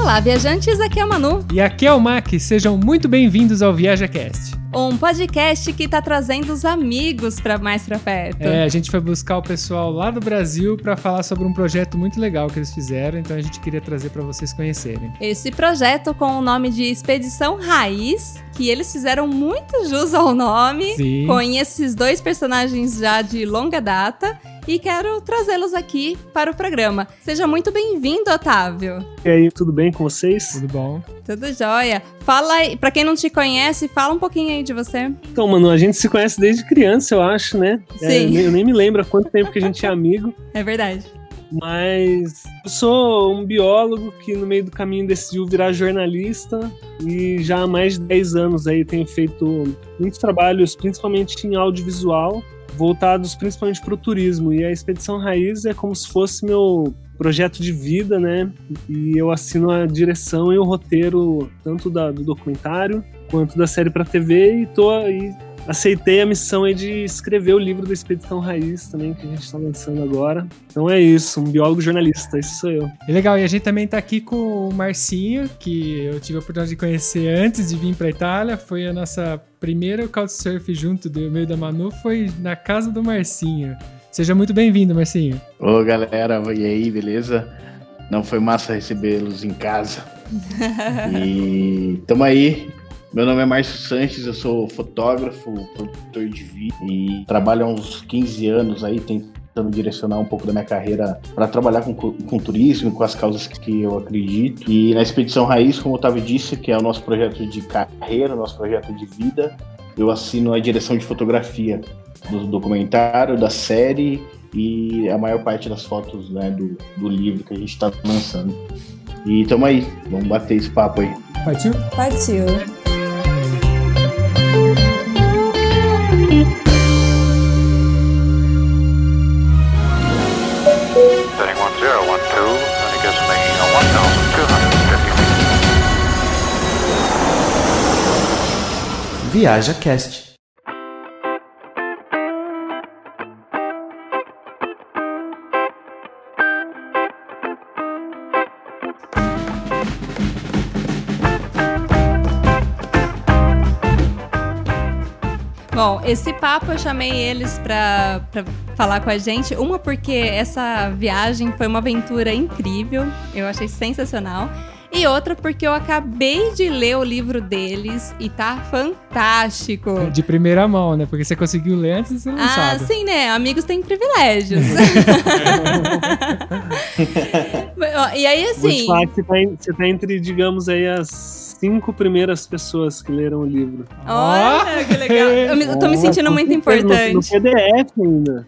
Olá, viajantes, aqui é o Manu. E aqui é o Mac, sejam muito bem-vindos ao ViajaCast. Um podcast que tá trazendo os amigos para mais pra perto. É, a gente foi buscar o pessoal lá do Brasil para falar sobre um projeto muito legal que eles fizeram, então a gente queria trazer para vocês conhecerem. Esse projeto com o nome de Expedição Raiz, que eles fizeram muito jus ao nome, Sim. com esses dois personagens já de longa data e quero trazê-los aqui para o programa. Seja muito bem-vindo, Otávio. E aí, tudo bem com vocês? Tudo bom? Tudo jóia. Fala aí, pra quem não te conhece, fala um pouquinho aí de você. Então, mano, a gente se conhece desde criança, eu acho, né? É, Sim. eu nem me lembro há quanto tempo que a gente é amigo, É verdade. mas eu sou um biólogo que no meio do caminho decidiu virar jornalista e já há mais de 10 anos aí tenho feito muitos trabalhos, principalmente em audiovisual, voltados principalmente para o turismo. E a Expedição Raiz é como se fosse meu projeto de vida, né? E eu assino a direção e o roteiro tanto da- do documentário quanto da série para TV e tô aí aceitei a missão aí de escrever o livro da Expedição Raiz também que a gente está lançando agora. Então é isso, um biólogo jornalista, esse sou eu. E legal, e a gente também tá aqui com o Marcinho, que eu tive a oportunidade de conhecer antes de vir pra Itália. Foi a nossa primeira Couchsurf junto do meio da Manu, foi na casa do Marcinho. Seja muito bem-vindo, Marcinho. Ô galera, e aí, beleza? Não foi massa recebê-los em casa. e tamo aí. Meu nome é Márcio Sanches, eu sou fotógrafo, produtor de vídeo e trabalho há uns 15 anos aí tentando direcionar um pouco da minha carreira para trabalhar com, com turismo, com as causas que eu acredito. E na Expedição Raiz, como o Otávio disse, que é o nosso projeto de carreira, nosso projeto de vida, eu assino a direção de fotografia do documentário, da série e a maior parte das fotos né, do, do livro que a gente está lançando. E tamo aí, vamos bater esse papo aí. Partiu? Partiu. Viaja Cast. Bom, esse papo eu chamei eles pra falar com a gente. Uma, porque essa viagem foi uma aventura incrível, eu achei sensacional. E outra, porque eu acabei de ler o livro deles e tá fantástico. De primeira mão, né? Porque você conseguiu ler antes de ser Ah, lançado. sim, né? Amigos têm privilégios. E aí, Vou te assim. falar que você tá, em- você tá entre, digamos aí, as cinco primeiras pessoas que leram o livro. Olha, que legal. Eu, me- eu tô me sentindo muito No- No, importante. PDF ainda.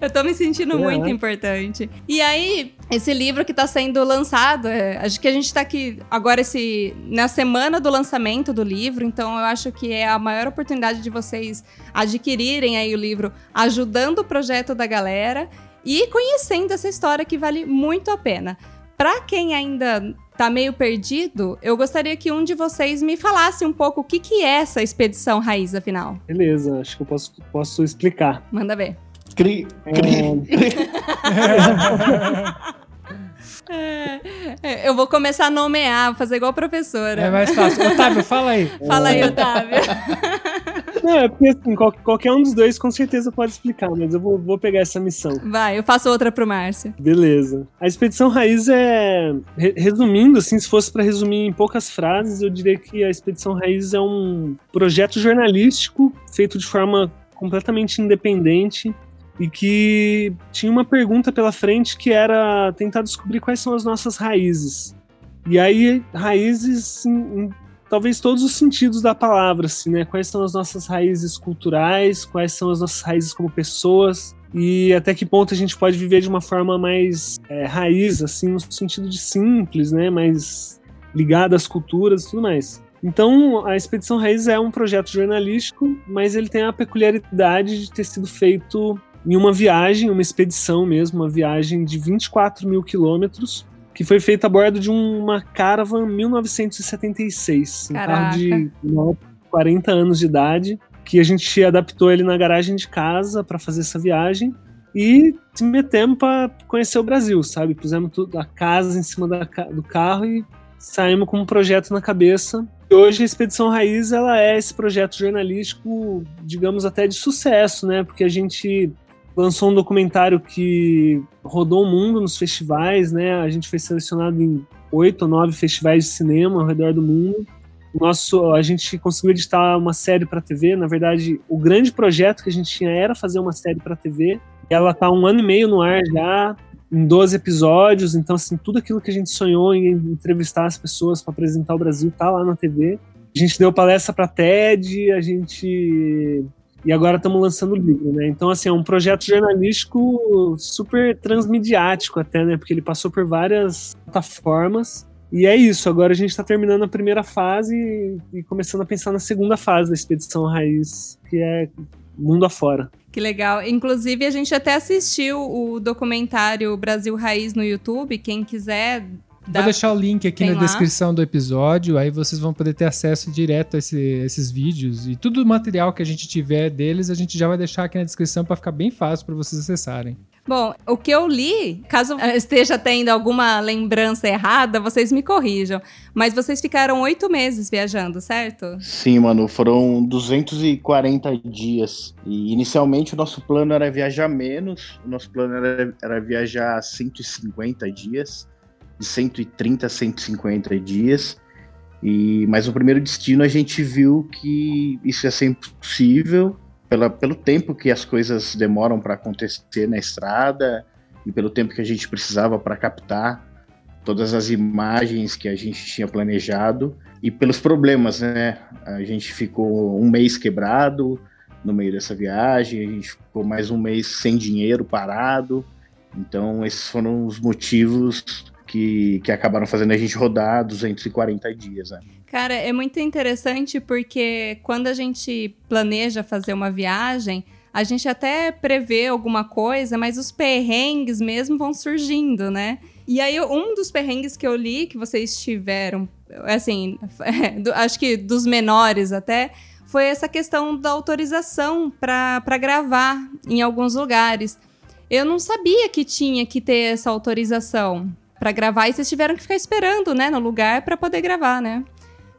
Eu tô me sentindo É. muito importante. E aí, esse livro que tá sendo lançado, é, acho que a gente tá aqui agora esse na semana do lançamento do livro, então eu acho que é a maior oportunidade de vocês adquirirem aí o livro, ajudando o projeto da galera e conhecendo essa história que vale muito a pena. Pra quem ainda tá meio perdido, eu gostaria que um de vocês me falasse um pouco o que, que é essa expedição raiz, afinal. Beleza, acho que eu posso, posso explicar. Manda ver. Cri, cri. É, eu vou começar a nomear, vou fazer igual a professora. É mais fácil. Otávio, fala aí. Fala aí, Otávio. Não, é porque assim, qual- qualquer um dos dois com certeza pode explicar, mas eu vou, vou pegar essa missão. Vai, eu faço outra pro Márcio. Beleza. A Expedição Raiz é. re- Resumindo, assim, se fosse para resumir em poucas frases, eu diria que a Expedição Raiz é um projeto jornalístico feito de forma completamente independente e que tinha uma pergunta pela frente que era tentar descobrir quais são as nossas raízes. E aí, raízes em, em talvez todos os sentidos da palavra, assim, né? Quais são as nossas raízes culturais, quais são as nossas raízes como pessoas, e até que ponto a gente pode viver de uma forma mais é, raiz, assim, no sentido de simples, né, mais ligada às culturas e tudo mais. Então, a Expedição Raiz é um projeto jornalístico, mas ele tem a peculiaridade de ter sido feito em uma viagem, uma expedição mesmo, uma viagem de 24 mil quilômetros, que foi feita a bordo de uma Caravan 1976, um carro de né, 40 anos de idade, que a gente adaptou ele na garagem de casa para fazer essa viagem. e se metemos para conhecer o Brasil, sabe? Pusemos tudo, a casa em cima da, do carro e saímos com um projeto na cabeça. E hoje a Expedição Raiz ela é esse projeto jornalístico, digamos até de sucesso, né? Porque a gente lançou um documentário que rodou o mundo nos festivais, né? A gente foi selecionado em oito ou nove festivais de cinema ao redor do mundo. Nosso, a gente conseguiu editar uma série para TV. Na verdade, o grande projeto que a gente tinha era fazer uma série para TV. Ela tá um ano e meio no ar já, em 12 episódios. Então, assim, tudo aquilo que a gente sonhou em entrevistar as pessoas para apresentar o Brasil tá lá na TV. A gente deu palestra para TED, a gente e agora estamos lançando o livro, né? Então, assim, é um projeto jornalístico super transmediático até, né? Porque ele passou por várias plataformas. E é isso, agora a gente está terminando a primeira fase e começando a pensar na segunda fase da Expedição Raiz, que é mundo afora. Que legal. Inclusive, a gente até assistiu o documentário Brasil Raiz no YouTube. Quem quiser Vou deixar o link aqui na lá. descrição do episódio, aí vocês vão poder ter acesso direto a esse- esses vídeos e todo o material que a gente tiver deles, a gente já vai deixar aqui na descrição para ficar bem fácil para vocês acessarem. Bom, o que eu li, caso eu esteja tendo alguma lembrança errada, vocês me corrijam. Mas vocês ficaram oito meses viajando, certo? Sim, mano, foram 240 dias. E inicialmente o nosso plano era viajar menos, o nosso plano era, era viajar 150 dias, de 130 a 150 dias. E, mas no primeiro destino a gente viu que isso ia ser impossível pela, pelo tempo que as coisas demoram para acontecer na estrada e pelo tempo que a gente precisava para captar todas as imagens que a gente tinha planejado e pelos problemas, né? A gente ficou um mês quebrado no meio dessa viagem, a gente ficou mais um mês sem dinheiro, parado. Então, esses foram os motivos que, que acabaram fazendo a gente rodar 240 dias, né? Cara, é muito interessante porque quando a gente planeja fazer uma viagem, a gente até prevê alguma coisa, mas os perrengues mesmo vão surgindo, né? E aí, um dos perrengues que eu li, que vocês tiveram, assim, do- acho que dos menores até, foi essa questão da autorização para gravar em alguns lugares. Eu não sabia que tinha que ter essa autorização para gravar e vocês tiveram que ficar esperando, né, no lugar para poder gravar, né?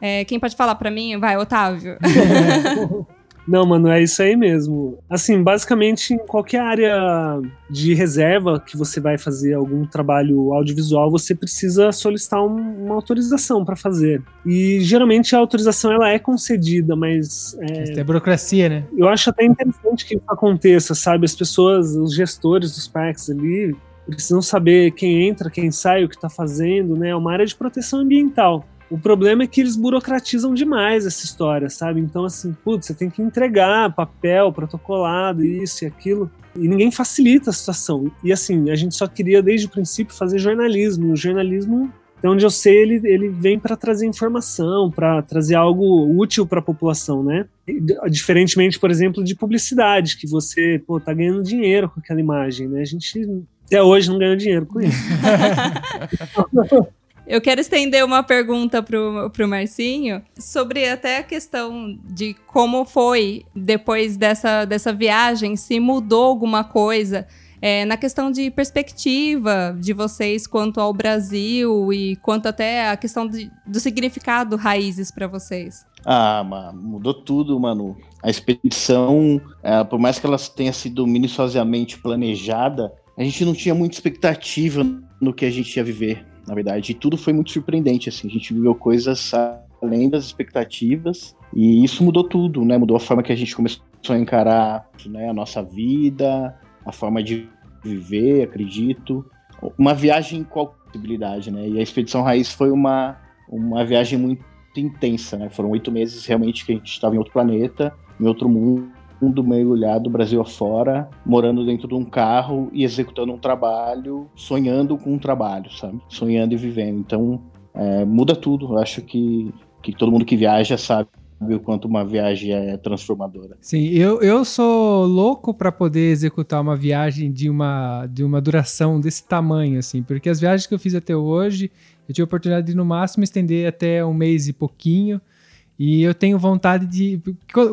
É, quem pode falar para mim? Vai, Otávio. Não, mano, é isso aí mesmo. Assim, basicamente, em qualquer área de reserva que você vai fazer algum trabalho audiovisual, você precisa solicitar um- uma autorização para fazer. E geralmente a autorização ela é concedida, mas é, É burocracia, né? eu acho até interessante que isso aconteça, sabe? As pessoas, os gestores dos parques ali, precisam saber quem entra, quem sai, o que está fazendo, né? É uma área de proteção ambiental. O problema é que eles burocratizam demais essa história, sabe? Então, assim, putz, você tem que entregar papel, protocolado, isso e aquilo. E ninguém facilita a situação. E assim, a gente só queria desde o princípio fazer jornalismo. O jornalismo, até onde eu sei, ele, ele vem para trazer informação, para trazer algo útil para a população, né? Diferentemente, por exemplo, de publicidade, que você pô, tá ganhando dinheiro com aquela imagem, né? A gente até hoje não ganha dinheiro com isso. Eu quero estender uma pergunta pro, pro Marcinho sobre até a questão de como foi depois dessa, dessa viagem, se mudou alguma coisa é, na questão de perspectiva de vocês quanto ao Brasil e quanto até a questão de- do significado raízes para vocês. Ah, mudou tudo, mano. A expedição, eh, por mais que ela tenha sido minuciosamente planejada, a gente não tinha muita expectativa no que a gente ia viver, na verdade. E tudo foi muito surpreendente, assim. A gente viveu coisas além das expectativas. E isso mudou tudo, né? Mudou a forma que a gente começou a encarar né, a nossa vida, a forma de viver, acredito. Uma viagem com qual possibilidade, né? E a Expedição Raiz foi uma, uma viagem muito intensa, né? Foram oito meses realmente que a gente estava em outro planeta, em outro mundo, mergulhado, Brasil afora, morando dentro de um carro e executando um trabalho, sonhando com um trabalho, sabe? Sonhando e vivendo. Então, é, muda tudo. Eu acho que, que todo mundo que viaja sabe o quanto uma viagem é transformadora. Sim, eu, eu sou louco para poder executar uma viagem de uma, de uma duração desse tamanho, assim, porque as viagens que eu fiz até hoje, eu tive a oportunidade de no máximo estender até um mês e pouquinho. E eu tenho vontade de.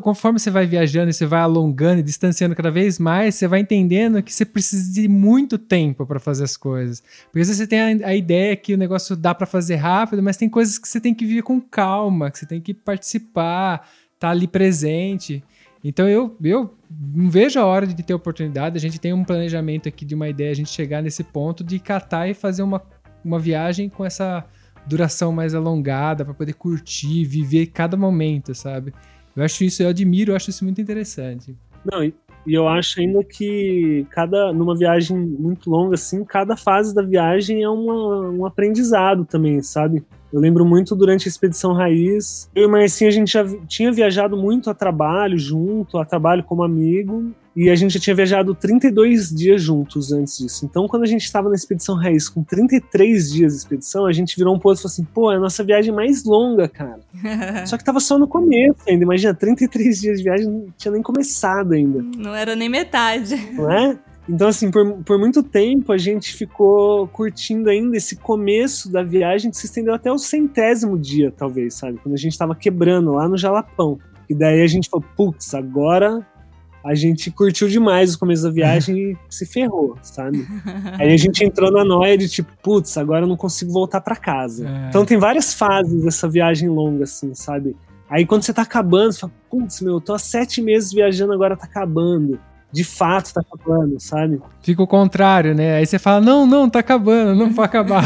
Conforme você vai viajando você vai alongando e distanciando cada vez mais, você vai entendendo que você precisa de muito tempo para fazer as coisas. Porque às vezes você tem a, a ideia que o negócio dá para fazer rápido, mas tem coisas que você tem que viver com calma, que você tem que participar, estar tá ali presente. Então eu, eu não vejo a hora de ter oportunidade. A gente tem um planejamento aqui de uma ideia, a gente chegar nesse ponto de catar e fazer uma, uma viagem com essa duração mais alongada, para poder curtir, viver cada momento, sabe? Eu acho isso, eu admiro, eu acho isso muito interessante. Não, e, eu acho ainda que cada numa viagem muito longa assim, cada fase da viagem é uma, um aprendizado também, sabe? Eu lembro muito durante a Expedição Raiz. Eu e Marcinho, a gente já tinha viajado muito a trabalho junto, a trabalho como amigo. E a gente já tinha viajado 32 dias juntos antes disso. Então, quando a gente estava na Expedição Raiz com 33 dias de expedição, a gente virou um pouco e falou assim: pô, é a nossa viagem mais longa, cara. Só que tava só no começo ainda. Imagina, 33 dias de viagem não tinha nem começado ainda. Não era nem metade. Não é? Então, assim, por, por muito tempo a gente ficou curtindo ainda esse começo da viagem que se estendeu até o centésimo dia, talvez, sabe? Quando a gente tava quebrando lá no Jalapão. E daí a gente falou, putz, agora a gente curtiu demais o começo da viagem e se ferrou, sabe? Aí a gente entrou na noia de tipo, putz, agora eu não consigo voltar para casa. É. Então tem várias fases dessa viagem longa, assim, sabe? Aí quando você tá acabando, você fala, putz, meu, eu tô há sete meses viajando, agora tá acabando de fato tá acabando, sabe? Fica o contrário, né? Aí você fala, não, não, tá acabando, não vai acabar.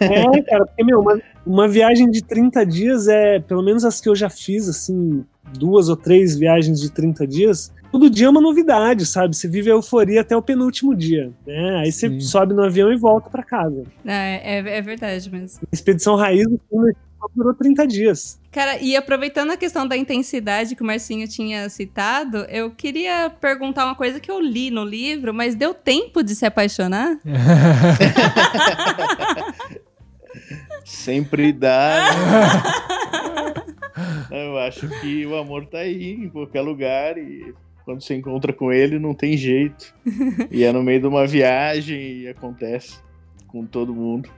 é, cara, porque, meu, uma, uma viagem de 30 dias é, pelo menos as que eu já fiz, assim, duas ou três viagens de 30 dias, todo dia é uma novidade, sabe? Você vive a euforia até o penúltimo dia, né? Aí você Sim. sobe no avião e volta para casa. É, é, é, verdade mesmo. Expedição Raiz durou 30 dias. Cara, e aproveitando a questão da intensidade que o Marcinho tinha citado, eu queria perguntar uma coisa que eu li no livro, mas deu tempo de se apaixonar? Sempre dá. eu acho que o amor tá aí, em qualquer lugar, e quando você encontra com ele, não tem jeito. E é no meio de uma viagem e acontece com todo mundo.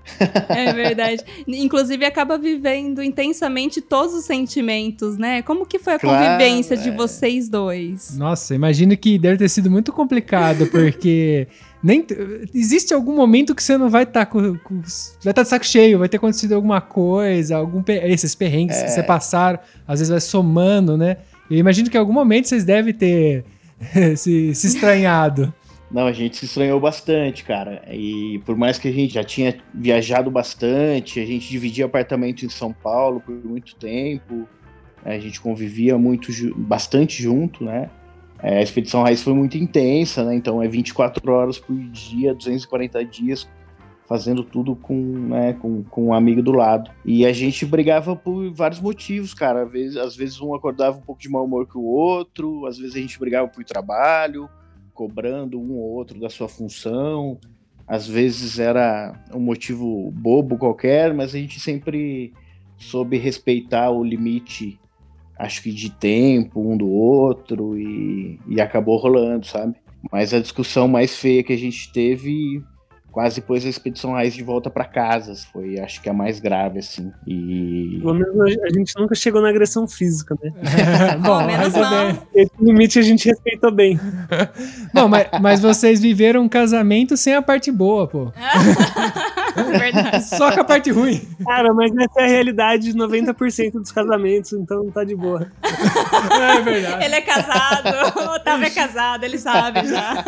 É verdade. Inclusive acaba vivendo intensamente todos os sentimentos, né? Como que foi a claro, convivência é. de vocês dois? Nossa, imagino que deve ter sido muito complicado, porque nem existe algum momento que você não vai estar tá com, com, vai estar tá de saco cheio, vai ter acontecido alguma coisa, algum esses perrengues é. que você passaram, às vezes vai somando, né? Eu imagino que em algum momento vocês devem ter se, se estranhado. Não, a gente se estranhou bastante, cara. E por mais que a gente já tinha viajado bastante, a gente dividia apartamento em São Paulo por muito tempo, a gente convivia muito, bastante junto, né? É, a expedição Raiz foi muito intensa, né? Então é 24 horas por dia, 240 dias, fazendo tudo com, né, com, com um amigo do lado. E a gente brigava por vários motivos, cara. Às vezes, às vezes um acordava um pouco de mau humor que o outro, às vezes a gente brigava por trabalho cobrando um ou outro da sua função. Às vezes era um motivo bobo qualquer, mas a gente sempre soube respeitar o limite, acho que de tempo um do outro e, e acabou rolando, sabe? Mas a discussão mais feia que a gente teve quase pôs a expedição raiz de volta para casa. Foi, acho que a mais grave, assim. E. Pelo menos a gente nunca chegou na agressão física, né? Bom, menos mal. Esse limite a gente respeitou bem. Bom, mas, mas vocês viveram um casamento sem a parte boa, pô. Verdade. Só com a parte ruim. Cara, mas essa é a realidade de 90% dos casamentos, então tá de boa. É verdade. Ele é casado, o Otávio é casado, ele sabe já.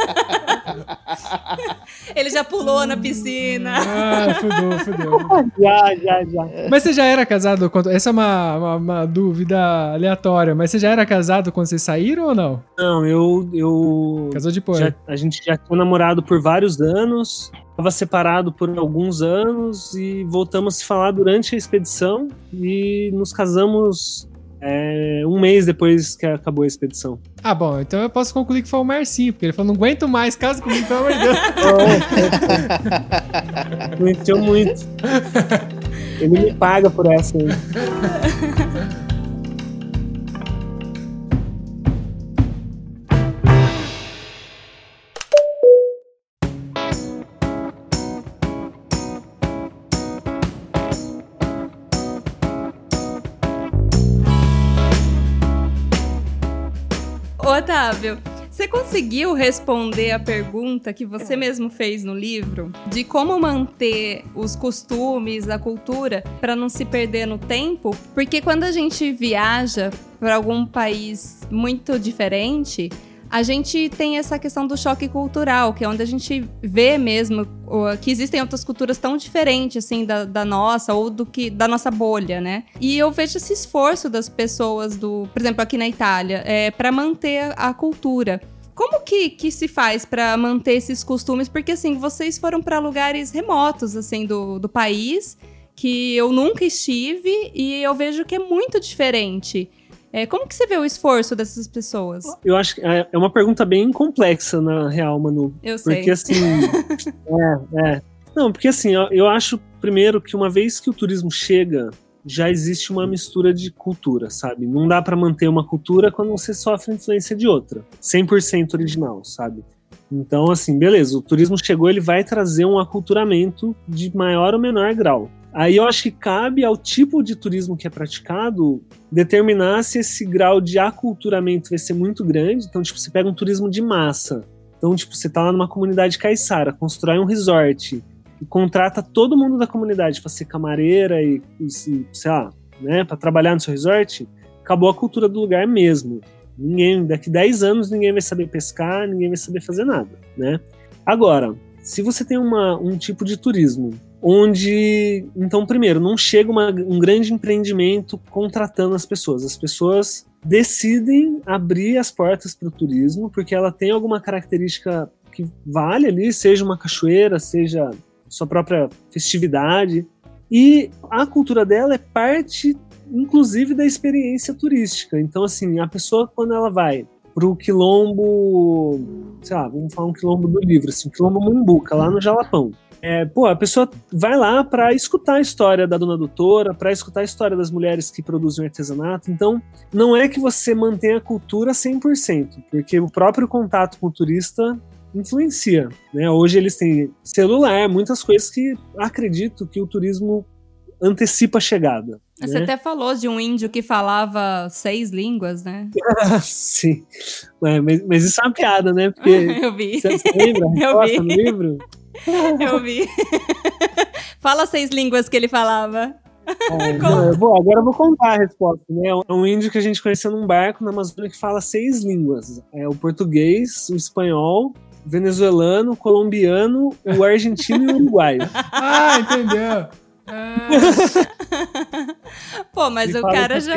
Ele já pulou na piscina. Ah, fudeu, fudeu. já, já, já. Mas você já era casado quando. Essa é uma, uma, uma, dúvida aleatória, mas você já era casado quando vocês saíram ou não? Não, eu. eu Casou depois. Já, a gente já tinha namorado por vários anos. Estava separado por alguns anos e voltamos a se falar durante a expedição e nos casamos é, um mês depois que acabou a expedição. Ah, bom, então eu posso concluir que foi o Marcinho, porque ele falou: não aguento mais, casa comigo, pelo amor de Deus. Muito. Ele me paga por essa você conseguiu responder a pergunta que você mesmo fez no livro? De como manter os costumes, a cultura para não se perder no tempo? Porque quando a gente viaja para algum país muito diferente, a gente tem essa questão do choque cultural, que é onde a gente vê mesmo que existem outras culturas tão diferentes assim da, da, nossa ou do que da nossa bolha, né? E eu vejo esse esforço das pessoas do, por exemplo, aqui na Itália, é, para manter a cultura. Como que, que se faz para manter esses costumes? Porque assim, vocês foram para lugares remotos assim do, do país que eu nunca estive e eu vejo que é muito diferente. É, como que você vê o esforço dessas pessoas? Eu acho que é, é uma pergunta bem complexa, na real, Manu. Eu sei. Porque assim. é, é. Não, porque assim, eu, eu acho, primeiro, que uma vez que o turismo chega, já existe uma mistura de cultura, sabe? Não dá para manter uma cultura quando você sofre influência de outra. 100% original, sabe? Então, assim, beleza, o turismo chegou, ele vai trazer um aculturamento de maior ou menor grau. Aí eu acho que cabe ao tipo de turismo que é praticado determinar se esse grau de aculturamento vai ser muito grande. Então, tipo, você pega um turismo de massa. Então, tipo, você tá lá numa comunidade caiçara, constrói um resort e contrata todo mundo da comunidade para ser camareira e, e, sei lá, né, para trabalhar no seu resort. Acabou a cultura do lugar mesmo. Ninguém, daqui 10 anos ninguém vai saber pescar, ninguém vai saber fazer nada, né? Agora, se você tem uma, um tipo de turismo onde, então, primeiro, não chega uma, um grande empreendimento contratando as pessoas. As pessoas decidem abrir as portas para o turismo porque ela tem alguma característica que vale ali, seja uma cachoeira, seja sua própria festividade. E a cultura dela é parte, inclusive, da experiência turística. Então, assim, a pessoa, quando ela vai para o quilombo, sei lá, vamos falar um quilombo do livro, assim, quilombo Mumbuca, lá no Jalapão. É, pô, a pessoa vai lá para escutar a história da dona doutora, para escutar a história das mulheres que produzem artesanato. Então, não é que você mantenha a cultura 100%, porque o próprio contato com o turista influencia. Né? Hoje eles têm celular, muitas coisas que acredito que o turismo antecipa a chegada. Você né? até falou de um índio que falava seis línguas, né? Sim. É, mas, mas, isso é uma piada, né? Porque eu vi. Você, lembra a eu vi. no livro? Eu vi. Fala seis línguas que ele falava. É, não, eu vou, agora eu vou contar a resposta. Né? É um índio que a gente conheceu num barco na Amazônia que fala seis línguas: é o português, o espanhol, o venezuelano, o colombiano, o argentino e o uruguaio. Ah, entendeu? Ah. pô, mas Ele o cara já.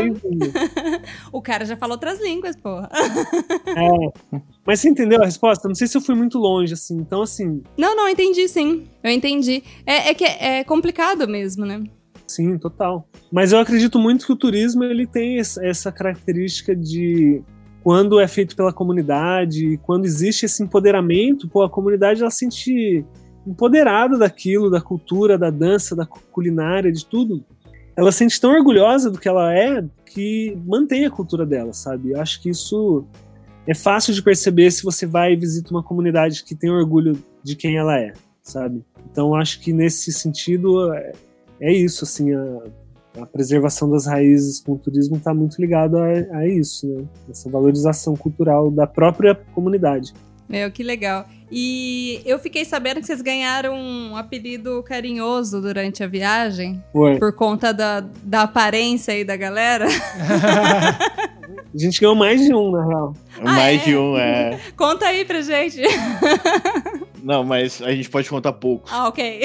o cara já falou outras línguas, porra. É. Mas você entendeu a resposta? Não sei se eu fui muito longe, assim. Então, assim. Não, não, entendi sim. Eu entendi. É, é que é, complicado mesmo, né? Sim, total. Mas eu acredito muito que o turismo ele tem essa característica de quando é feito pela comunidade, quando existe esse empoderamento, pô, a comunidade ela se sente empoderada daquilo, da cultura, da dança, da culinária, de tudo. Ela se sente tão orgulhosa do que ela é que mantém a cultura dela, sabe? Eu acho que isso é fácil de perceber se você vai e visita uma comunidade que tem orgulho de quem ela é, sabe? Então acho que nesse sentido é, é isso, assim, a, a, preservação das raízes com o turismo está muito ligado a, a, isso, né? Essa valorização cultural da própria comunidade. Meu, que legal. E eu fiquei sabendo que vocês ganharam um apelido carinhoso durante a viagem. Foi. Por conta da, da aparência aí da galera. a gente ganhou mais de um, na real. Ah, mais é? de um, é. Conta aí pra gente. Não, mas a gente pode contar pouco. Ah, ok.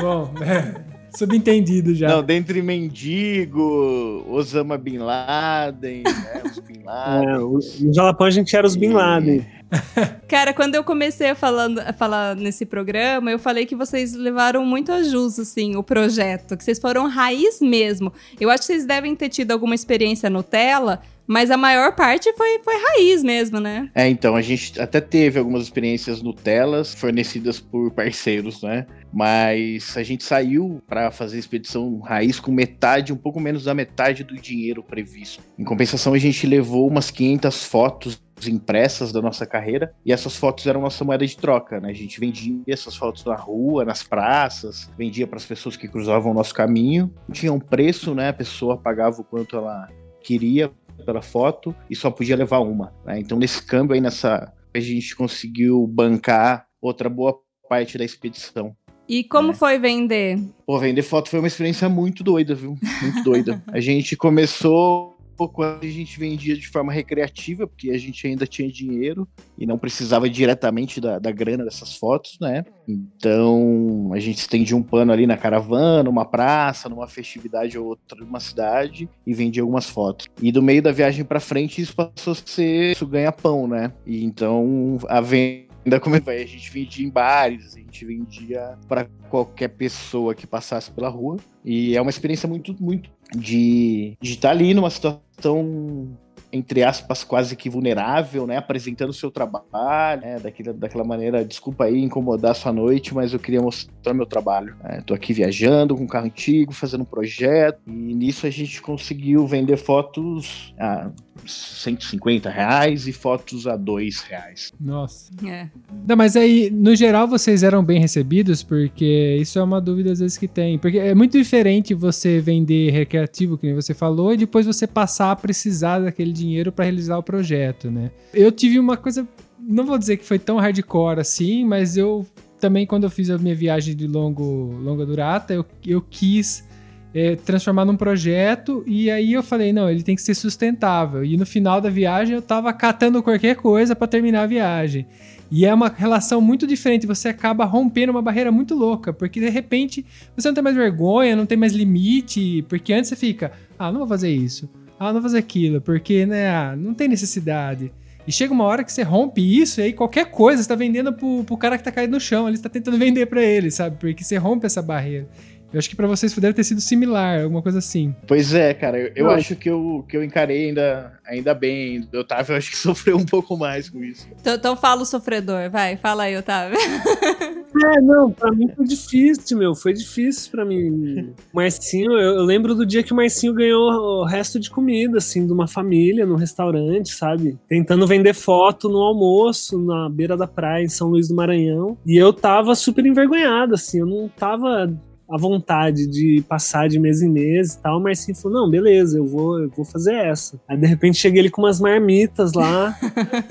Bom, é. Subentendido já. Não, dentre mendigo, Osama Bin Laden, né? Os Bin Laden. É, no Jalapão a gente era os Bin Laden. Cara, quando eu comecei a, falando, a falar nesse programa, eu falei que vocês levaram muito a jus, assim, o projeto, que vocês foram raiz mesmo. Eu acho que vocês devem ter tido alguma experiência Nutella, mas a maior parte foi, foi raiz mesmo, né? É, então, a gente até teve algumas experiências Nutellas fornecidas por parceiros, né? Mas a gente saiu para fazer expedição raiz com metade, um pouco menos da metade do dinheiro previsto. Em compensação, a gente levou umas 500 fotos impressas da nossa carreira e essas fotos eram nossa moeda de troca, né? A gente vendia essas fotos na rua, nas praças, vendia para as pessoas que cruzavam o nosso caminho. Tinha um preço, né? A pessoa pagava o quanto ela queria pela foto e só podia levar uma. né? Então, nesse câmbio aí, nessa, a gente conseguiu bancar outra boa parte da expedição. E como É. foi vender? Pô, vender foto foi uma experiência muito doida, viu? Muito doida. A gente começou quando a gente vendia de forma recreativa, porque a gente ainda tinha dinheiro e não precisava diretamente da, da grana dessas fotos, né? Então a gente estendia um pano ali na caravana, numa praça, numa festividade ou outra numa cidade e vendia algumas fotos. E do meio da viagem pra frente isso passou a ser isso ganha-pão, né? E então a venda como que vai? A gente vendia em bares, a gente vendia para qualquer pessoa que passasse pela rua. E é uma experiência muito, muito de estar ali numa situação entre aspas, quase que vulnerável, né? Apresentando o seu trabalho, né? Daquela, daquela maneira, desculpa aí incomodar sua noite, mas eu queria mostrar meu trabalho. né? Tô aqui viajando com um carro antigo, fazendo um projeto, e nisso a gente conseguiu vender fotos a 150 reais e fotos a 2 reais. Nossa. É. Não, mas aí, no geral, vocês eram bem recebidos, porque isso é uma dúvida às vezes que tem. Porque é muito diferente você vender recreativo, que nem você falou, e depois você passar a precisar daquele dinheiro para realizar o projeto, né? Eu tive uma coisa, não vou dizer que foi tão hardcore assim, mas eu também, quando eu fiz a minha viagem de longo, longa durata, eu, eu quis é, transformar num projeto e aí eu falei, não, ele tem que ser sustentável. E no final da viagem eu tava catando qualquer coisa para terminar a viagem. E é uma relação muito diferente, você acaba rompendo uma barreira muito louca, porque de repente você não tem mais vergonha, não tem mais limite, porque antes você fica, ah, não vou fazer isso, ah, não vou fazer aquilo, porque, né, ah, não tem necessidade. E chega uma hora que você rompe isso e aí qualquer coisa você tá vendendo pro, pro cara que tá caído no chão, ele está tentando vender para ele, sabe? Porque você rompe essa barreira. Eu acho que para vocês deve ter sido similar, alguma coisa assim. Pois é, cara, eu, eu acho que eu, que eu encarei ainda, ainda bem. O Otávio, eu acho que sofreu um pouco mais com isso. Então, então fala o sofredor, vai, fala aí, Otávio. É, não, pra mim foi difícil, meu. Foi difícil pra mim. Marcinho, eu, eu lembro do dia que o Marcinho ganhou o resto de comida, assim, de uma família, num restaurante, sabe? Tentando vender foto no almoço, na beira da praia, em São Luís do Maranhão. E eu tava super envergonhado, assim, eu não tava à vontade de passar de mês em mês e tal. O Marcinho falou: não, beleza, eu vou, eu vou fazer essa. Aí de repente cheguei ele com umas marmitas lá.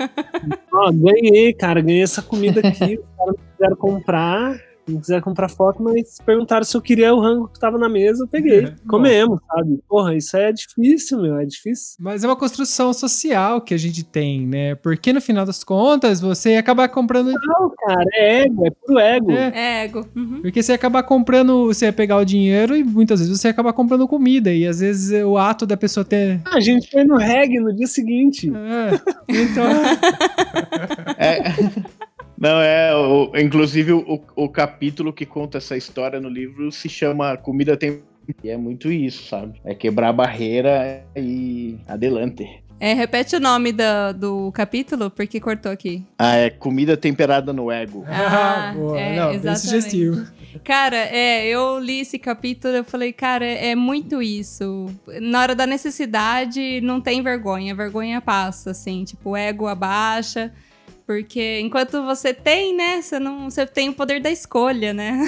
Ó, ganhei, cara, ganhei essa comida aqui. Os caras não quiseram comprar, não quiseram comprar foto, mas perguntaram se eu queria o rango que tava na mesa, eu peguei. É, Comemos, sabe? Porra, isso é difícil, meu, é difícil. Mas é uma construção social que a gente tem, né? Porque no final das contas você ia acabar comprando. Não, cara, é ego, é puro ego. É, É, ego. Uhum. porque você ia acabar comprando, você ia pegar o dinheiro e muitas vezes você ia acabar comprando comida. E às vezes o ato da pessoa ter. Ah, a gente foi no reggae no dia seguinte. É, então. É. Não, é. O, inclusive, o, o capítulo que conta essa história no livro se chama Comida Tem. E é muito isso, sabe? É quebrar a barreira e adelante. É, repete o nome da- do capítulo, porque cortou aqui. Ah, é comida temperada no ego. Ah, boa. é, Não, bem exatamente. sugestivo. Cara, é, eu li esse capítulo eu falei, cara, é muito isso. Na hora da necessidade, não tem vergonha. A vergonha passa, assim, tipo, o ego abaixa. Porque enquanto você tem, né, você não. Você tem o poder da escolha, né?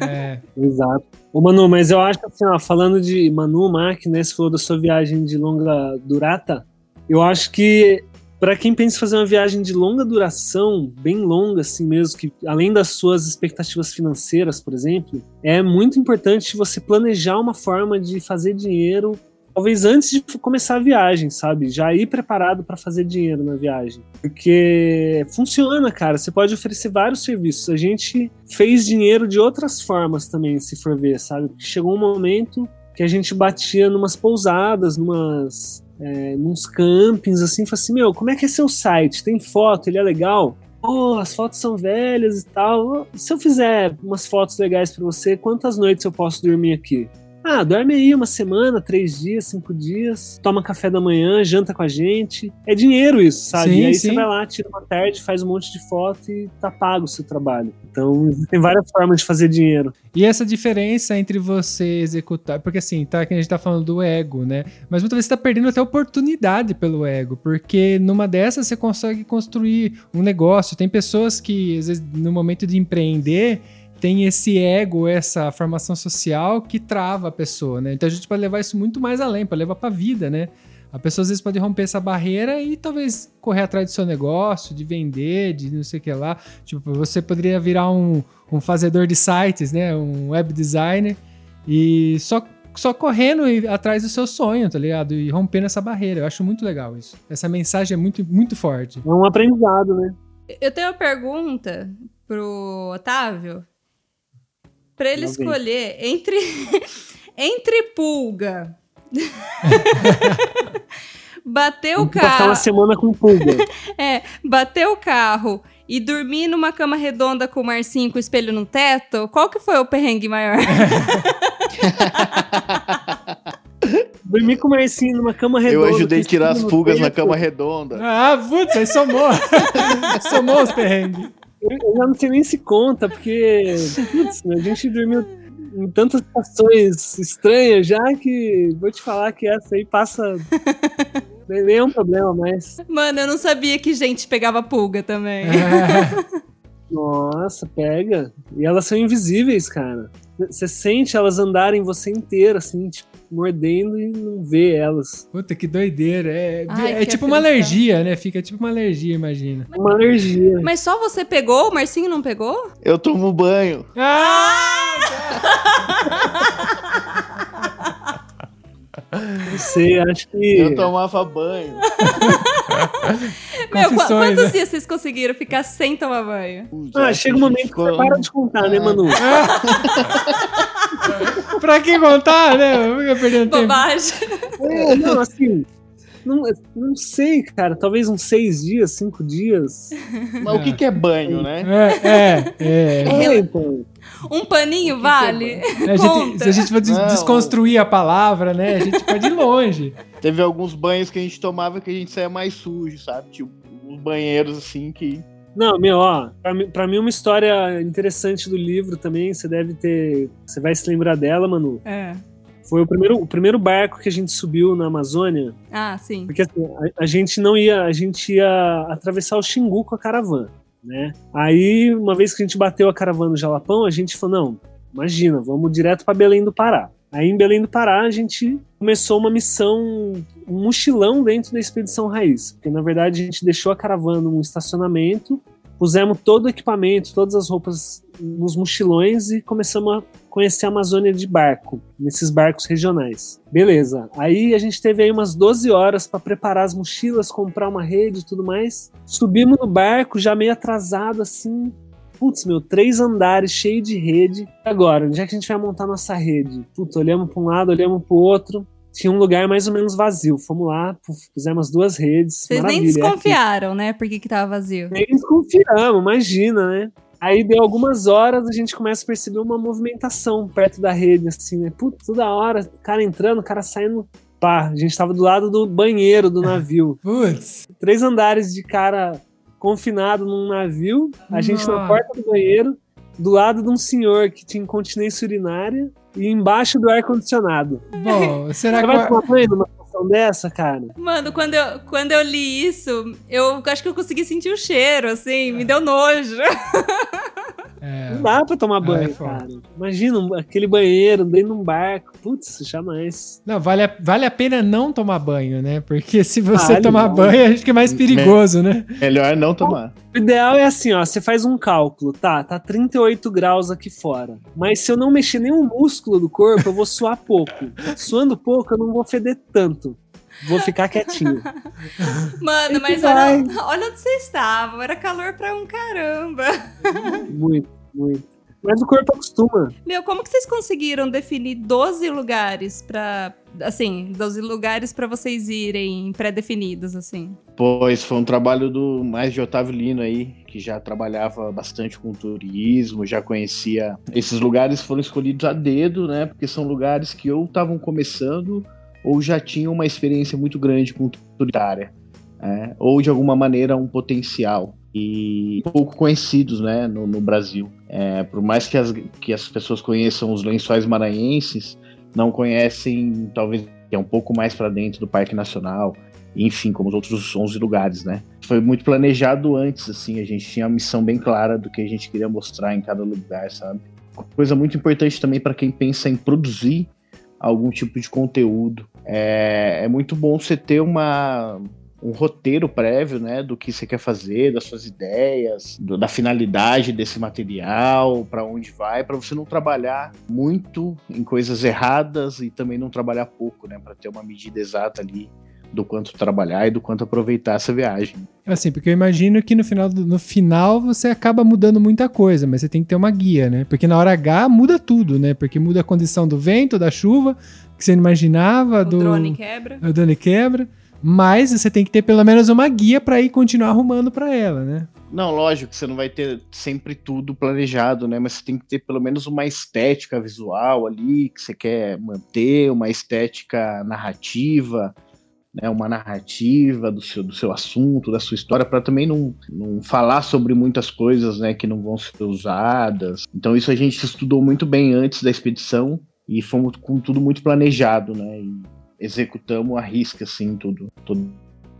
É. Exato. Ô, Manu, mas eu acho assim, ó, falando de Manu, Mark, né, você falou da sua viagem de longa durata, eu acho que para quem pensa em fazer uma viagem de longa duração, bem longa assim mesmo, que além das suas expectativas financeiras, por exemplo, é muito importante você planejar uma forma de fazer dinheiro, talvez antes de começar a viagem, sabe? Já ir preparado para fazer dinheiro na viagem. Porque funciona, cara. Você pode oferecer vários serviços. A gente fez dinheiro de outras formas também, se for ver, sabe? Chegou um momento que a gente batia numas pousadas, numas, é, nos campings, assim, falou assim, meu, como é que é seu site? Tem foto? Ele é legal? Pô, as fotos são velhas e tal. Se eu fizer umas fotos legais pra você, quantas noites eu posso dormir aqui? Ah, dorme aí uma semana, três dias, cinco dias, toma café da manhã, janta com a gente. É dinheiro isso, sabe? Sim, e aí sim. você vai lá, tira uma tarde, faz um monte de foto e tá pago o seu trabalho. Então, tem várias formas de fazer dinheiro. E essa diferença entre você executar. Porque assim, tá, que a gente tá falando do ego, né? Mas muitas vezes você tá perdendo até oportunidade pelo ego. Porque numa dessas você consegue construir um negócio. Tem pessoas que, às vezes, no momento de empreender, tem esse ego, essa formação social que trava a pessoa, né? Então a gente pode levar isso muito mais além, para levar pra vida, né? A pessoa às vezes pode romper essa barreira e talvez correr atrás do seu negócio, de vender, de não sei o que lá. Tipo, você poderia virar um, um fazedor de sites, né? Um web designer e só, só correndo atrás do seu sonho, tá ligado? E rompendo essa barreira. Eu acho muito legal isso. Essa mensagem é muito, muito forte. É um aprendizado, né? Eu tenho uma pergunta pro Otávio. Pra ele escolher entre, entre pulga, bater o passar uma carro, semana com pulga. é, bater o carro e dormir numa cama redonda com o Marcinho com o espelho no teto, qual que foi o perrengue maior? Dormir com o Marcinho numa cama redonda. Eu ajudei a tirar as pulgas na cama redonda. Ah, putz, aí somou. somou os perrengues. Eu já não sei nem se conta, porque putz, a gente dormiu em tantas situações estranhas já que vou te falar que essa aí passa. nem é um problema, mas. Mano, eu não sabia que gente pegava pulga também. Nossa, pega. E elas são invisíveis, cara. Você sente elas andarem você inteira, assim, tipo, mordendo e não vê elas. Puta, que doideira. É, Ai, é que tipo uma alergia, né? Fica tipo uma alergia, imagina. Uma alergia. Mas só você pegou? O Marcinho não pegou? Eu tomo banho. Ah! Não sei, acho que. Eu tomava banho. Meu, qu- quantos né? dias vocês conseguiram ficar sem tomar banho? Ah, chega um momento que você para de contar, né, Manu? pra que contar, né? Eu ia perdendo tempo. Bobagem. É, não, assim. Não, não sei, cara. Talvez uns seis dias, cinco dias. Mas o que, que é banho, né? É, é, é. É, então. Um paninho vale? A gente, se a gente for des- Não. desconstruir a palavra, né? A gente pode ir longe. Teve alguns banhos que a gente tomava que a gente saía mais sujo, sabe? Tipo, uns banheiros assim que. Não, meu, ó, pra mim, pra mim uma história interessante do livro também, você deve ter. Você vai se lembrar dela, Manu. É. Foi o primeiro, o primeiro barco que a gente subiu na Amazônia, Ah, sim. porque assim, a, a gente não ia. A gente ia atravessar o Xingu com a caravana, né? Aí, uma vez que a gente bateu a caravana no Jalapão, a gente falou: não, imagina, vamos direto pra Belém do Pará. Aí em Belém do Pará a gente começou uma missão, um mochilão dentro da Expedição Raiz. Porque na verdade a gente deixou a caravana num estacionamento, pusemos todo o equipamento, todas as roupas nos mochilões e começamos a conhecer a Amazônia de barco, nesses barcos regionais. Beleza. Aí a gente teve aí umas 12 horas para preparar as mochilas, comprar uma rede e tudo mais. Subimos no barco já meio atrasado assim, Putz, meu, três andares cheio de rede. Agora, onde é que a gente vai montar nossa rede? Putz, olhamos para um lado, olhamos para o outro. Tinha um lugar mais ou menos vazio. Fomos lá, pusemos as duas redes. Vocês nem é aqui. desconfiaram, né? Por que, que tava vazio? Nem desconfiamos, imagina, né? Aí deu algumas horas, a gente começa a perceber uma movimentação perto da rede, assim, né? Putz, toda hora, cara entrando, cara saindo. Pá, a gente tava do lado do banheiro do navio. Putz. Três andares de cara confinado num navio, a gente na Nossa. porta do banheiro, do lado de um senhor que tinha incontinência urinária e embaixo do ar-condicionado. Bom, será Você que. vai tomar banho numa situação dessa, cara? Mano, quando eu, quando eu li isso, eu acho que eu consegui sentir o cheiro, assim, me deu nojo. É, Não dá pra tomar Ah, banho, é cara. Imagina aquele banheiro dentro de um barco. Putz, jamais. Não, vale a, vale a pena não tomar banho, né? Porque se você Vale, tomar vale. banho, acho que é mais perigoso, né? Melhor não tomar. O ideal é assim, ó, você faz um cálculo, tá? Tá 38 graus aqui fora. Mas se eu não mexer nenhum músculo do corpo, eu vou suar pouco. Suando pouco, eu não vou feder tanto. Vou ficar quietinho. Mano, mas olha, olha onde vocês estavam. Era calor pra um caramba. Muito, muito. Mas o corpo acostuma. Meu, como que vocês conseguiram definir 12 lugares pra. Assim, 12 lugares pra vocês irem pré-definidos, assim? Pois foi um trabalho do mais de Otávio Lino aí, que já trabalhava bastante com turismo, já conhecia. Esses lugares foram escolhidos a dedo, né? Porque são lugares que ou estavam começando ou já tinham uma experiência muito grande com turistária, né? ou de alguma maneira um potencial e pouco conhecidos, né, no, no Brasil. É, por mais que as, que as pessoas conheçam os lençóis maranhenses, não conhecem talvez que é um pouco mais para dentro do Parque Nacional, enfim, como os outros 11 lugares, né? Foi muito planejado antes, assim, a gente tinha uma missão bem clara do que a gente queria mostrar em cada lugar, sabe? Coisa muito importante também para quem pensa em produzir algum tipo de conteúdo. É, é muito bom você ter uma, um roteiro prévio, né, do que você quer fazer, das suas ideias, do, da finalidade desse material, para onde vai, para você não trabalhar muito em coisas erradas e também não trabalhar pouco, né, para ter uma medida exata ali do quanto trabalhar e do quanto aproveitar essa viagem. Assim, porque eu imagino que no final, no final você acaba mudando muita coisa, mas você tem que ter uma guia, né? Porque na hora H muda tudo, né? Porque muda a condição do vento, da chuva, que você não imaginava. O do... drone quebra. O drone quebra. Mas você tem que ter pelo menos uma guia para ir continuar arrumando para ela, né? Não, lógico que você não vai ter sempre tudo planejado, né? Mas você tem que ter pelo menos uma estética visual ali que você quer manter, uma estética narrativa, né? Uma narrativa do seu, do seu assunto, da sua história, para também não, não falar sobre muitas coisas, né? Que não vão ser usadas. Então isso a gente estudou muito bem antes da expedição e fomos com tudo muito planejado, né? E executamos a risca, assim, tudo, todo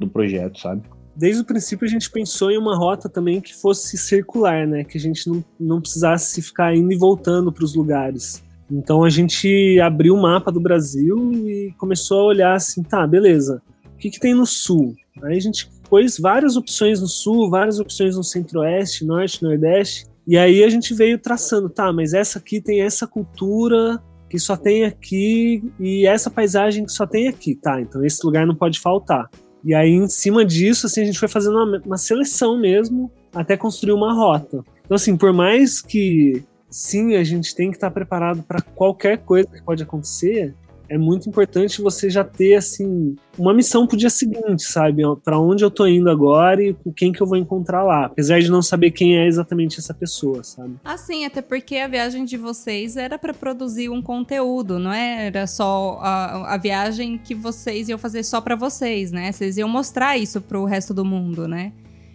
o projeto, sabe? Desde o princípio a gente pensou em uma rota também que fosse circular, né? Que a gente não, não precisasse ficar indo e voltando para os lugares. Então a gente abriu o mapa do Brasil e começou a olhar assim, tá, beleza. O que, que tem no sul? Aí a gente pôs várias opções no sul, várias opções no centro-oeste, norte, nordeste. E aí a gente veio traçando, tá, mas essa aqui tem essa cultura, que só tem aqui e essa paisagem que só tem aqui, tá? Então esse lugar não pode faltar. E aí em cima disso, assim, a gente foi fazendo uma, uma seleção mesmo até construir uma rota. Então assim, por mais que sim, a gente tem que estar preparado para qualquer coisa que pode acontecer, é muito importante você já ter assim uma missão pro dia seguinte, sabe? Para onde eu tô indo agora e com quem que eu vou encontrar lá, apesar de não saber quem é exatamente essa pessoa, sabe? Assim, até porque a viagem de vocês era para produzir um conteúdo, não é? era só a, a viagem que vocês iam fazer só para vocês, né? Vocês iam mostrar isso pro resto do mundo, né?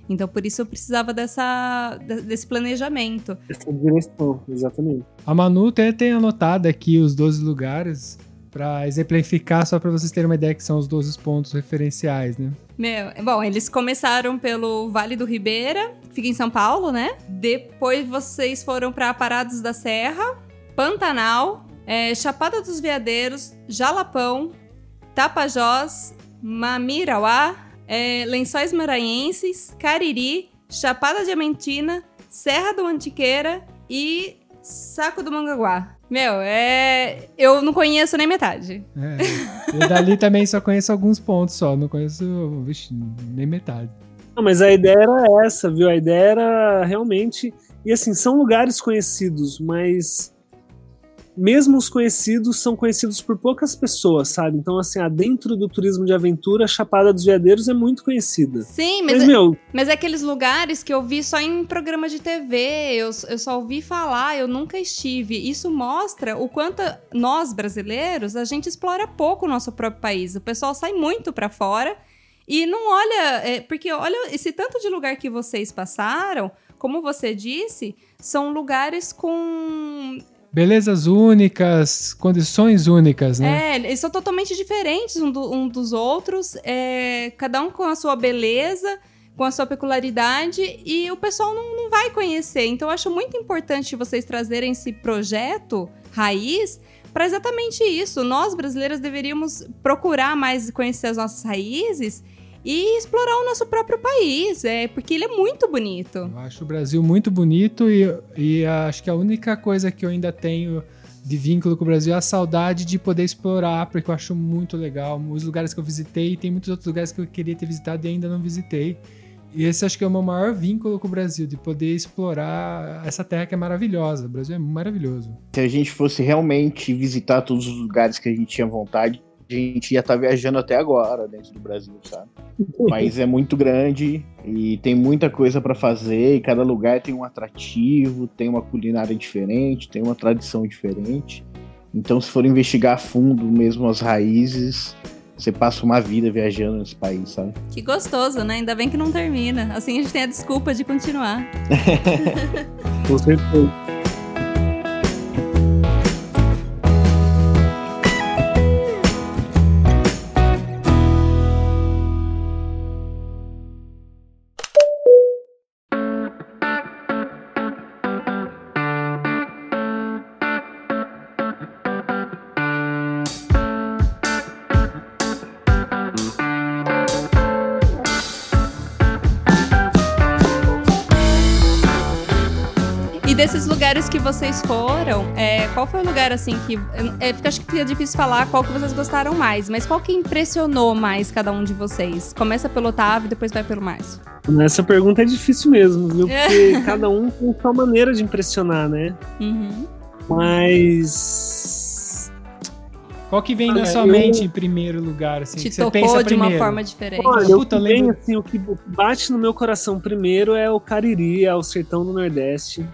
Então, por isso eu precisava dessa, desse planejamento. Essa direção, exatamente. A Manu até tem anotado aqui os 12 lugares para exemplificar, só para vocês terem uma ideia que são os 12 pontos referenciais, né? Meu, bom, eles começaram pelo Vale do Ribeira, que fica em São Paulo, né? Depois vocês foram para Parados da Serra, Pantanal, é, Chapada dos Veadeiros, Jalapão, Tapajós, Mamirauá, é, Lençóis Maranhenses, Cariri, Chapada Diamantina, Serra do Mantiqueira e Saco do Mangaguá. Meu, é. Eu não conheço nem metade. É. Eu dali também só conheço alguns pontos só, não conheço vixe, nem metade. Não, mas a ideia era essa, viu? A ideia era realmente. E assim, são lugares conhecidos, mas mesmo os conhecidos são conhecidos por poucas pessoas, sabe? Então, assim, dentro do turismo de aventura, a Chapada dos Veadeiros é muito conhecida. Sim, mas, mas, é, meu... mas é aqueles lugares que eu vi só em programa de TV, eu, eu só ouvi falar, eu nunca estive. Isso mostra o quanto nós, brasileiros, a gente explora pouco o nosso próprio país. O pessoal sai muito para fora e não olha... É, porque olha esse tanto de lugar que vocês passaram, como você disse, são lugares com belezas únicas, condições únicas, né? É, eles são totalmente diferentes um, do, um dos outros, é, cada um com a sua beleza, com a sua peculiaridade, e o pessoal não, não vai conhecer. Então, eu acho muito importante vocês trazerem esse projeto raiz para exatamente isso. Nós, brasileiros, deveríamos procurar mais conhecer as nossas raízes e explorar o nosso próprio país, é porque ele é muito bonito. Eu acho o Brasil muito bonito e, e acho que a única coisa que eu ainda tenho de vínculo com o Brasil é a saudade de poder explorar, porque eu acho muito legal. Os lugares que eu visitei, tem muitos outros lugares que eu queria ter visitado e ainda não visitei. E esse acho que é o meu maior vínculo com o Brasil, de poder explorar essa terra que é maravilhosa. O Brasil é maravilhoso. Se a gente fosse realmente visitar todos os lugares que a gente tinha vontade, gente ia estar tá viajando até agora dentro do Brasil, sabe? O país é muito grande e tem muita coisa para fazer, e cada lugar tem um atrativo, tem uma culinária diferente, tem uma tradição diferente. Então, se for investigar a fundo mesmo as raízes, você passa uma vida viajando nesse país, sabe? Que gostoso, né? Ainda bem que não termina. Assim a gente tem a desculpa de continuar. Com certeza. Que vocês foram, é, qual foi o lugar assim que. É, fica- acho que fica difícil falar qual que vocês gostaram mais, mas qual que impressionou mais cada um de vocês? Começa pelo Otávio e depois vai pelo Márcio. Essa pergunta é difícil mesmo, viu? Porque cada um tem sua maneira de impressionar, né? Uhum. Mas. Qual que vem na Olha, sua eu- mente em primeiro lugar, assim? Te que você tocou pensa de uma primeiro? forma diferente. Olha, o Puta, que eu vem, lembro- assim, o que bate no meu coração primeiro é o Cariri, é o sertão do Nordeste.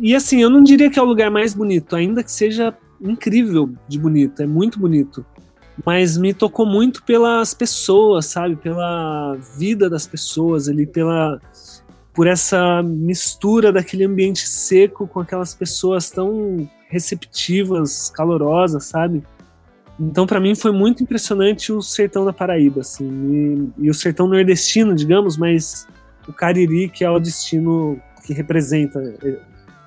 E assim, eu não diria que é o lugar mais bonito, ainda que seja incrível de bonito, é muito bonito. Mas me tocou muito pelas pessoas, sabe? Pela vida das pessoas ali, pela por essa mistura daquele ambiente seco com aquelas pessoas tão receptivas, calorosas, sabe? Então, pra mim, foi muito impressionante o sertão da Paraíba, assim, e, e o sertão nordestino, digamos, mas o Cariri, que é o destino que representa eh,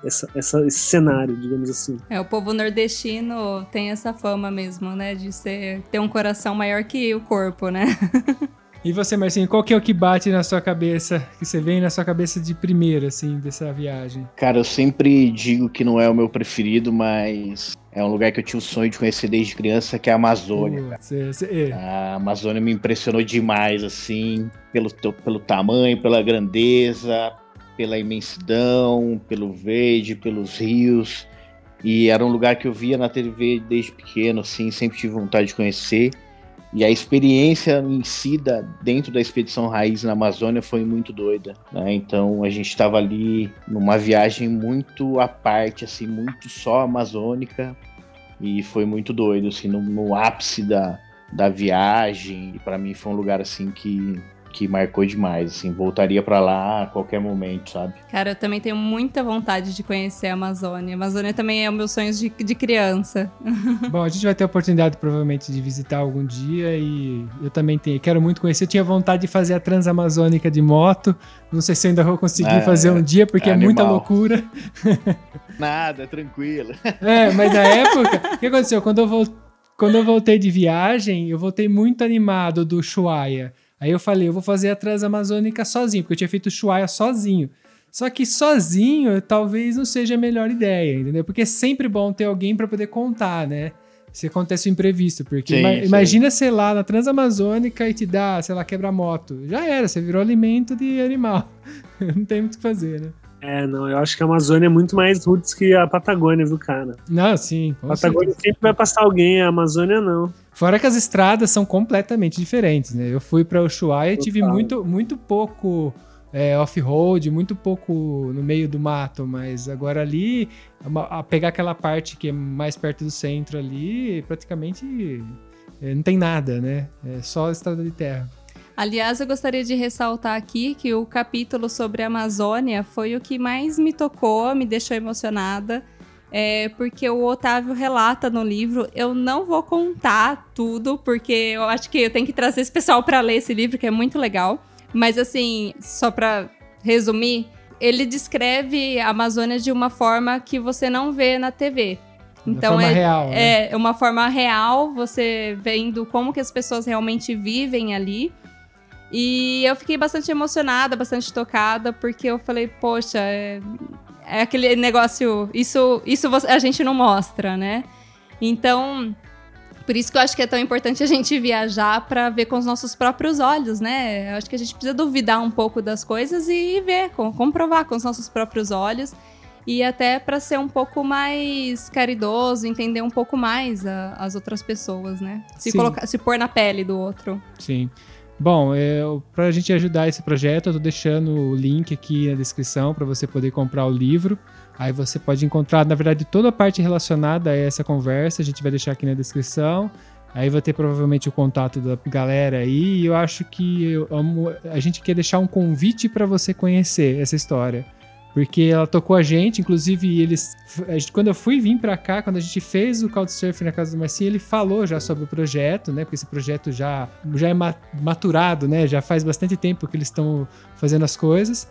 essa, essa- esse cenário, digamos assim. É, o povo nordestino tem essa fama mesmo, né? De ser, ter um coração maior que o corpo, né? E você, Marcinho, qual que é o que bate na sua cabeça, que você vem na sua cabeça de primeiro, assim, dessa viagem? Cara, eu sempre digo que não é o meu preferido, mas é um lugar que eu tinha o sonho de conhecer desde criança, que é a Amazônia. é, cê- é. A Amazônia me impressionou demais, assim, pelo, pelo tamanho, pela grandeza, pela imensidão, pelo verde, pelos rios. E era um lugar que eu via na TV desde pequeno, assim, sempre tive vontade de conhecer. E a experiência em si da, dentro da expedição Raiz na Amazônia foi muito doida, né? Então a gente estava ali numa viagem muito à parte, assim, muito só amazônica e foi muito doido, assim, no, no ápice da, da viagem. E para mim foi um lugar assim que que marcou demais, assim, voltaria para lá a qualquer momento, sabe? Cara, eu também tenho muita vontade de conhecer a Amazônia. A Amazônia também é o meu sonho de, de criança. Bom, a gente vai ter a oportunidade provavelmente de visitar algum dia e eu também tenho, quero muito conhecer. Eu tinha vontade de fazer a Transamazônica de moto. Não sei se eu ainda vou conseguir É, fazer um dia porque é muita loucura. Nada, tranquilo. É, mas na época, o que aconteceu? Quando eu, vol- quando eu voltei de viagem, eu voltei muito animado do Ushuaia. Aí eu falei, eu vou fazer a Transamazônica sozinho, porque eu tinha feito o Ushuaia sozinho. Só que sozinho talvez não seja a melhor ideia, entendeu? Porque é sempre bom ter alguém para poder contar, né? Se acontece o imprevisto, porque Sim, ima- sim. imagina, sei lá, na Transamazônica e te dá, sei lá, quebra-moto. Já era, você virou alimento de animal. não tem muito o que fazer, né? É, não, eu acho que a Amazônia é muito mais roots que a Patagônia, viu, cara? Não, sim. A Patagônia certeza. sempre vai passar alguém, a Amazônia não. Fora que as estradas são completamente diferentes, né? Eu fui para Ushuaia e tive muito, muito pouco é, off-road, muito pouco no meio do mato, mas agora ali, a, a pegar aquela parte que é mais perto do centro ali, praticamente é, não tem nada, né? É só estrada de terra. Aliás, eu gostaria de ressaltar aqui que o capítulo sobre a Amazônia foi o que mais me tocou, me deixou emocionada. É, porque o Otávio relata no livro. Eu não vou contar tudo, porque eu acho que eu tenho que trazer esse pessoal para ler esse livro, que é muito legal. Mas assim, só para resumir, ele descreve a Amazônia de uma forma que você não vê na TV. Então forma é, real, né? é uma forma real, você vendo como que as pessoas realmente vivem ali. E eu fiquei bastante emocionada, bastante tocada, porque eu falei, poxa, é, é aquele negócio, isso, isso a gente não mostra, né? Então, por isso que eu acho que é tão importante a gente viajar para ver com os nossos próprios olhos, né? Eu acho que a gente precisa duvidar um pouco das coisas e ver, com- comprovar com os nossos próprios olhos. E até para ser um pouco mais caridoso, entender um pouco mais a- as outras pessoas, né? Se, colocar, se pôr na pele do outro. Sim. Bom, eu, pra gente ajudar esse projeto, eu tô deixando o link aqui na descrição para você poder comprar o livro. Aí você pode encontrar, na verdade, toda a parte relacionada a essa conversa, a gente vai deixar aqui na descrição. Aí vai ter provavelmente o contato da galera aí. E eu acho que eu amo- a gente quer deixar um convite para você conhecer essa história. Porque ela tocou a gente, inclusive eles. gente- quando eu fui vir pra cá, quando a gente fez o Couchsurfing na casa do Marcinho, ele falou já sobre o projeto, né? Porque esse projeto já, já é ma- maturado, né? Já faz bastante tempo que eles estão fazendo as coisas.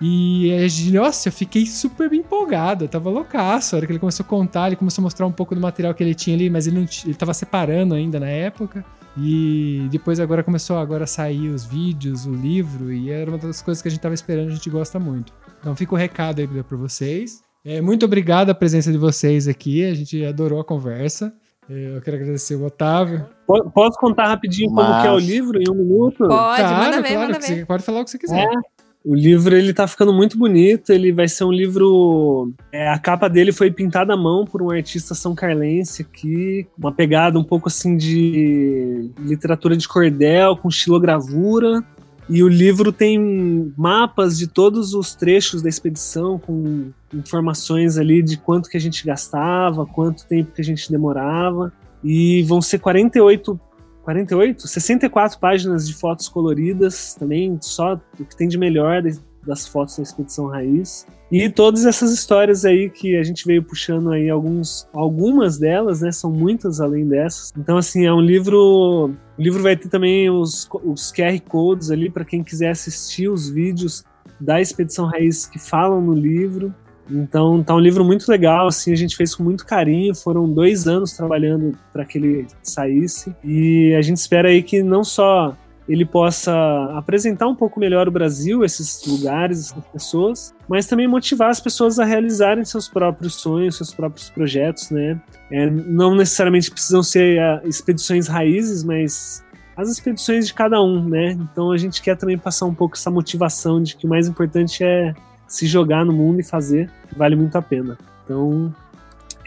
E nossa, eu fiquei super empolgado, eu tava loucaço. A hora que ele começou a contar, ele começou a mostrar um pouco do material que ele tinha ali, mas ele, não, ele tava separando ainda na época. E depois agora começou agora a sair os vídeos, o livro, e era uma das coisas que a gente tava esperando, a gente gosta muito. Então fica o recado aí pra vocês. É, muito obrigado a presença de vocês aqui. A gente adorou a conversa. É, Eu quero agradecer o Otávio. Po- Posso contar rapidinho como Mas- que é o livro em um minuto? Pode, claro, manda ver, claro, manda ver. você pode falar o que você quiser. É. O livro ele tá ficando muito bonito. Ele vai ser um livro. é, a capa dele foi pintada à mão por um artista são carlense aqui, uma pegada um pouco assim de literatura de cordel com estilogravura. E o livro tem mapas de todos os trechos da expedição, com informações ali de quanto que a gente gastava, quanto tempo que a gente demorava. E vão ser 48 48, 64 páginas de fotos coloridas, também só o que tem de melhor das- fotos da Expedição Raiz. E todas essas histórias aí que a gente veio puxando aí alguns, algumas delas, né, são muitas além dessas. Então assim, é um livro, o livro vai ter também os, os QR codes ali para quem quiser assistir os vídeos da Expedição Raiz que falam no livro. Então tá um livro muito legal, assim, a gente fez com muito carinho. Foram dois anos trabalhando para que ele saísse e a gente espera aí que não só ele possa apresentar um pouco melhor o Brasil, esses lugares, essas pessoas, mas também motivar as pessoas a realizarem seus próprios sonhos, seus próprios projetos, né? É, não necessariamente precisam ser ah, expedições raízes, mas as expedições de cada um, né? Então a gente quer também passar um pouco essa motivação de que o mais importante é se jogar no mundo e fazer, vale muito a pena. Então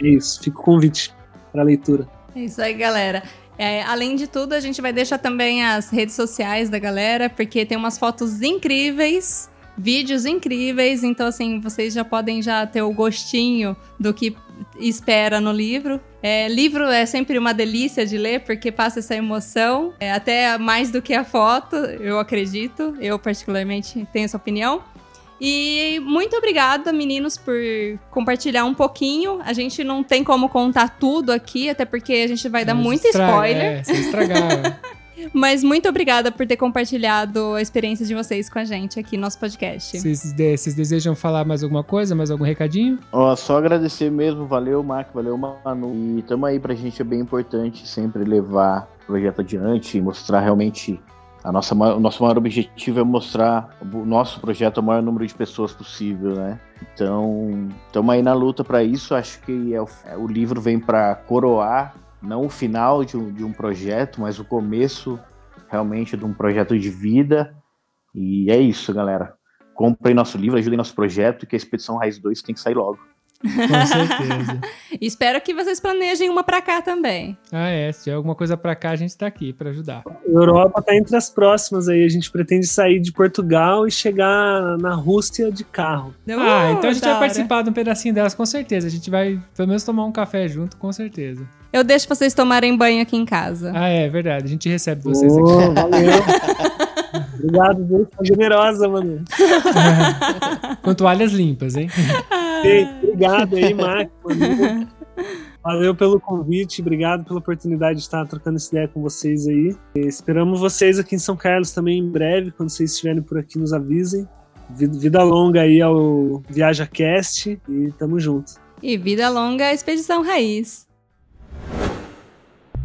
é isso, fica o convite para leitura. É isso aí, galera. É, além de tudo, a gente vai deixar também as redes sociais da galera, porque tem umas fotos incríveis, vídeos incríveis, então assim, vocês já podem já ter o gostinho do que espera no livro. É, livro é sempre uma delícia de ler, porque passa essa emoção, é, até mais do que a foto, eu acredito, eu particularmente tenho essa opinião. E muito obrigada, meninos, por compartilhar um pouquinho. A gente não tem como contar tudo aqui, até porque a gente vai dar Mas muito estraga- spoiler. É, estragaram. Mas muito obrigada por ter compartilhado a experiência de vocês com a gente aqui no nosso podcast. vocês, de- vocês desejam falar mais alguma coisa, mais algum recadinho? Ó, só agradecer mesmo, valeu, Mac, valeu, Manu. E tamo aí pra gente, é bem importante sempre levar o projeto adiante e mostrar realmente. A nossa, o nosso maior objetivo é mostrar o nosso projeto ao maior número de pessoas possível, né? Então, estamos aí na luta para isso. Acho que é o, é, o livro vem para coroar não o final de um, de um projeto, mas o começo realmente de um projeto de vida. E é isso, galera. Comprem nosso livro, ajudem nosso projeto, que a Expedição Raiz 2 tem que sair logo. Com certeza. Espero que vocês planejem uma pra cá também. ah, é. Se tiver alguma coisa pra cá, a gente tá aqui pra ajudar. A Europa tá entre as próximas aí. A gente pretende sair de Portugal e chegar na Rússia de carro. ah, então a gente vai hora. participar de um pedacinho delas, com certeza. A gente vai, pelo menos, tomar um café junto, com certeza. Eu deixo vocês tomarem banho aqui em casa. Ah, é verdade. A gente recebe vocês aqui. Ô, valeu. Obrigado, viu? Foi generosa, mano. Com toalhas limpas, hein? Ei, obrigado aí, Marco. Valeu pelo convite, obrigado pela oportunidade de estar trocando essa ideia com vocês aí. E esperamos vocês aqui em São Carlos também em breve, quando vocês estiverem por aqui, nos avisem. Vida, vida longa aí ao Viaja Cast e tamo junto. E vida longa à Expedição Raiz.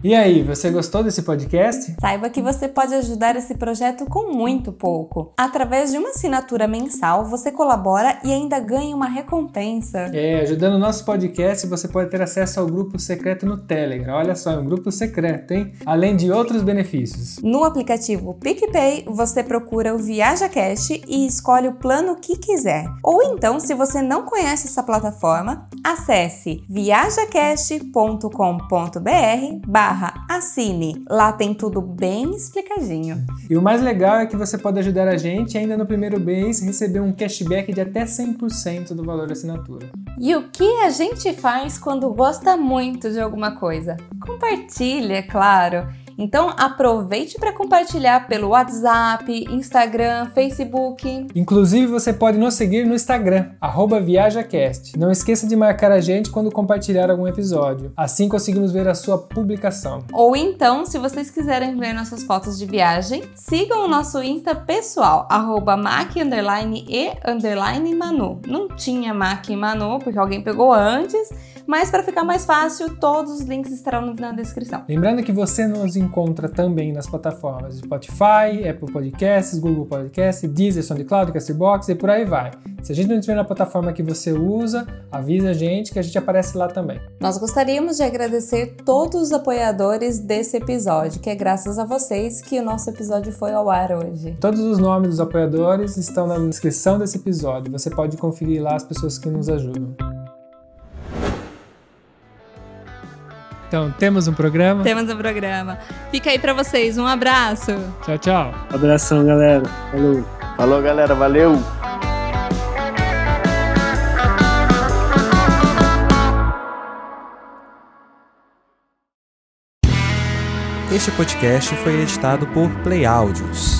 E aí, você gostou desse podcast? Saiba que você pode ajudar esse projeto com muito pouco. Através de uma assinatura mensal, você colabora e ainda ganha uma recompensa. É, ajudando o nosso podcast, você pode ter acesso ao grupo secreto no Telegram. Olha só, é um grupo secreto, hein? Além de outros benefícios. No aplicativo PicPay, você procura o Viaja Cash e escolhe o plano que quiser. Ou então, se você não conhece essa plataforma, acesse viajacast.com.br barra assine. Lá tem tudo bem explicadinho. E o mais legal é que você pode ajudar a gente ainda no primeiro mês receber um cashback de até 100% do valor da assinatura. E o que a gente faz quando gosta muito de alguma coisa? Compartilha, é claro. Então aproveite para compartilhar pelo WhatsApp, Instagram, Facebook. Inclusive, você pode nos seguir no Instagram, arroba ViajaCast. Não esqueça de marcar a gente quando compartilhar algum episódio. Assim conseguimos ver a sua publicação. Ou então, se vocês quiserem ver nossas fotos de viagem, sigam o nosso Insta pessoal, arroba Mac underline e Manu. Não tinha Mac e Manu, porque alguém pegou antes, Mas para ficar mais fácil, todos os links estarão na descrição. Lembrando que você nos encontra também nas plataformas Spotify, Apple Podcasts, Google Podcasts, Deezer, SoundCloud, Castbox e por aí vai. Se a gente não estiver na plataforma que você usa, avisa a gente que a gente aparece lá também. Nós gostaríamos de agradecer todos os apoiadores desse episódio, que é graças a vocês que o nosso episódio foi ao ar hoje. Todos os nomes dos apoiadores estão na descrição desse episódio. Você pode conferir lá as pessoas que nos ajudam. Então, temos um programa. Temos um programa. Fica aí pra vocês. Um abraço. Tchau, tchau. Abração, galera. Falou. Falou, galera. Valeu! Este podcast foi editado por Play Áudios.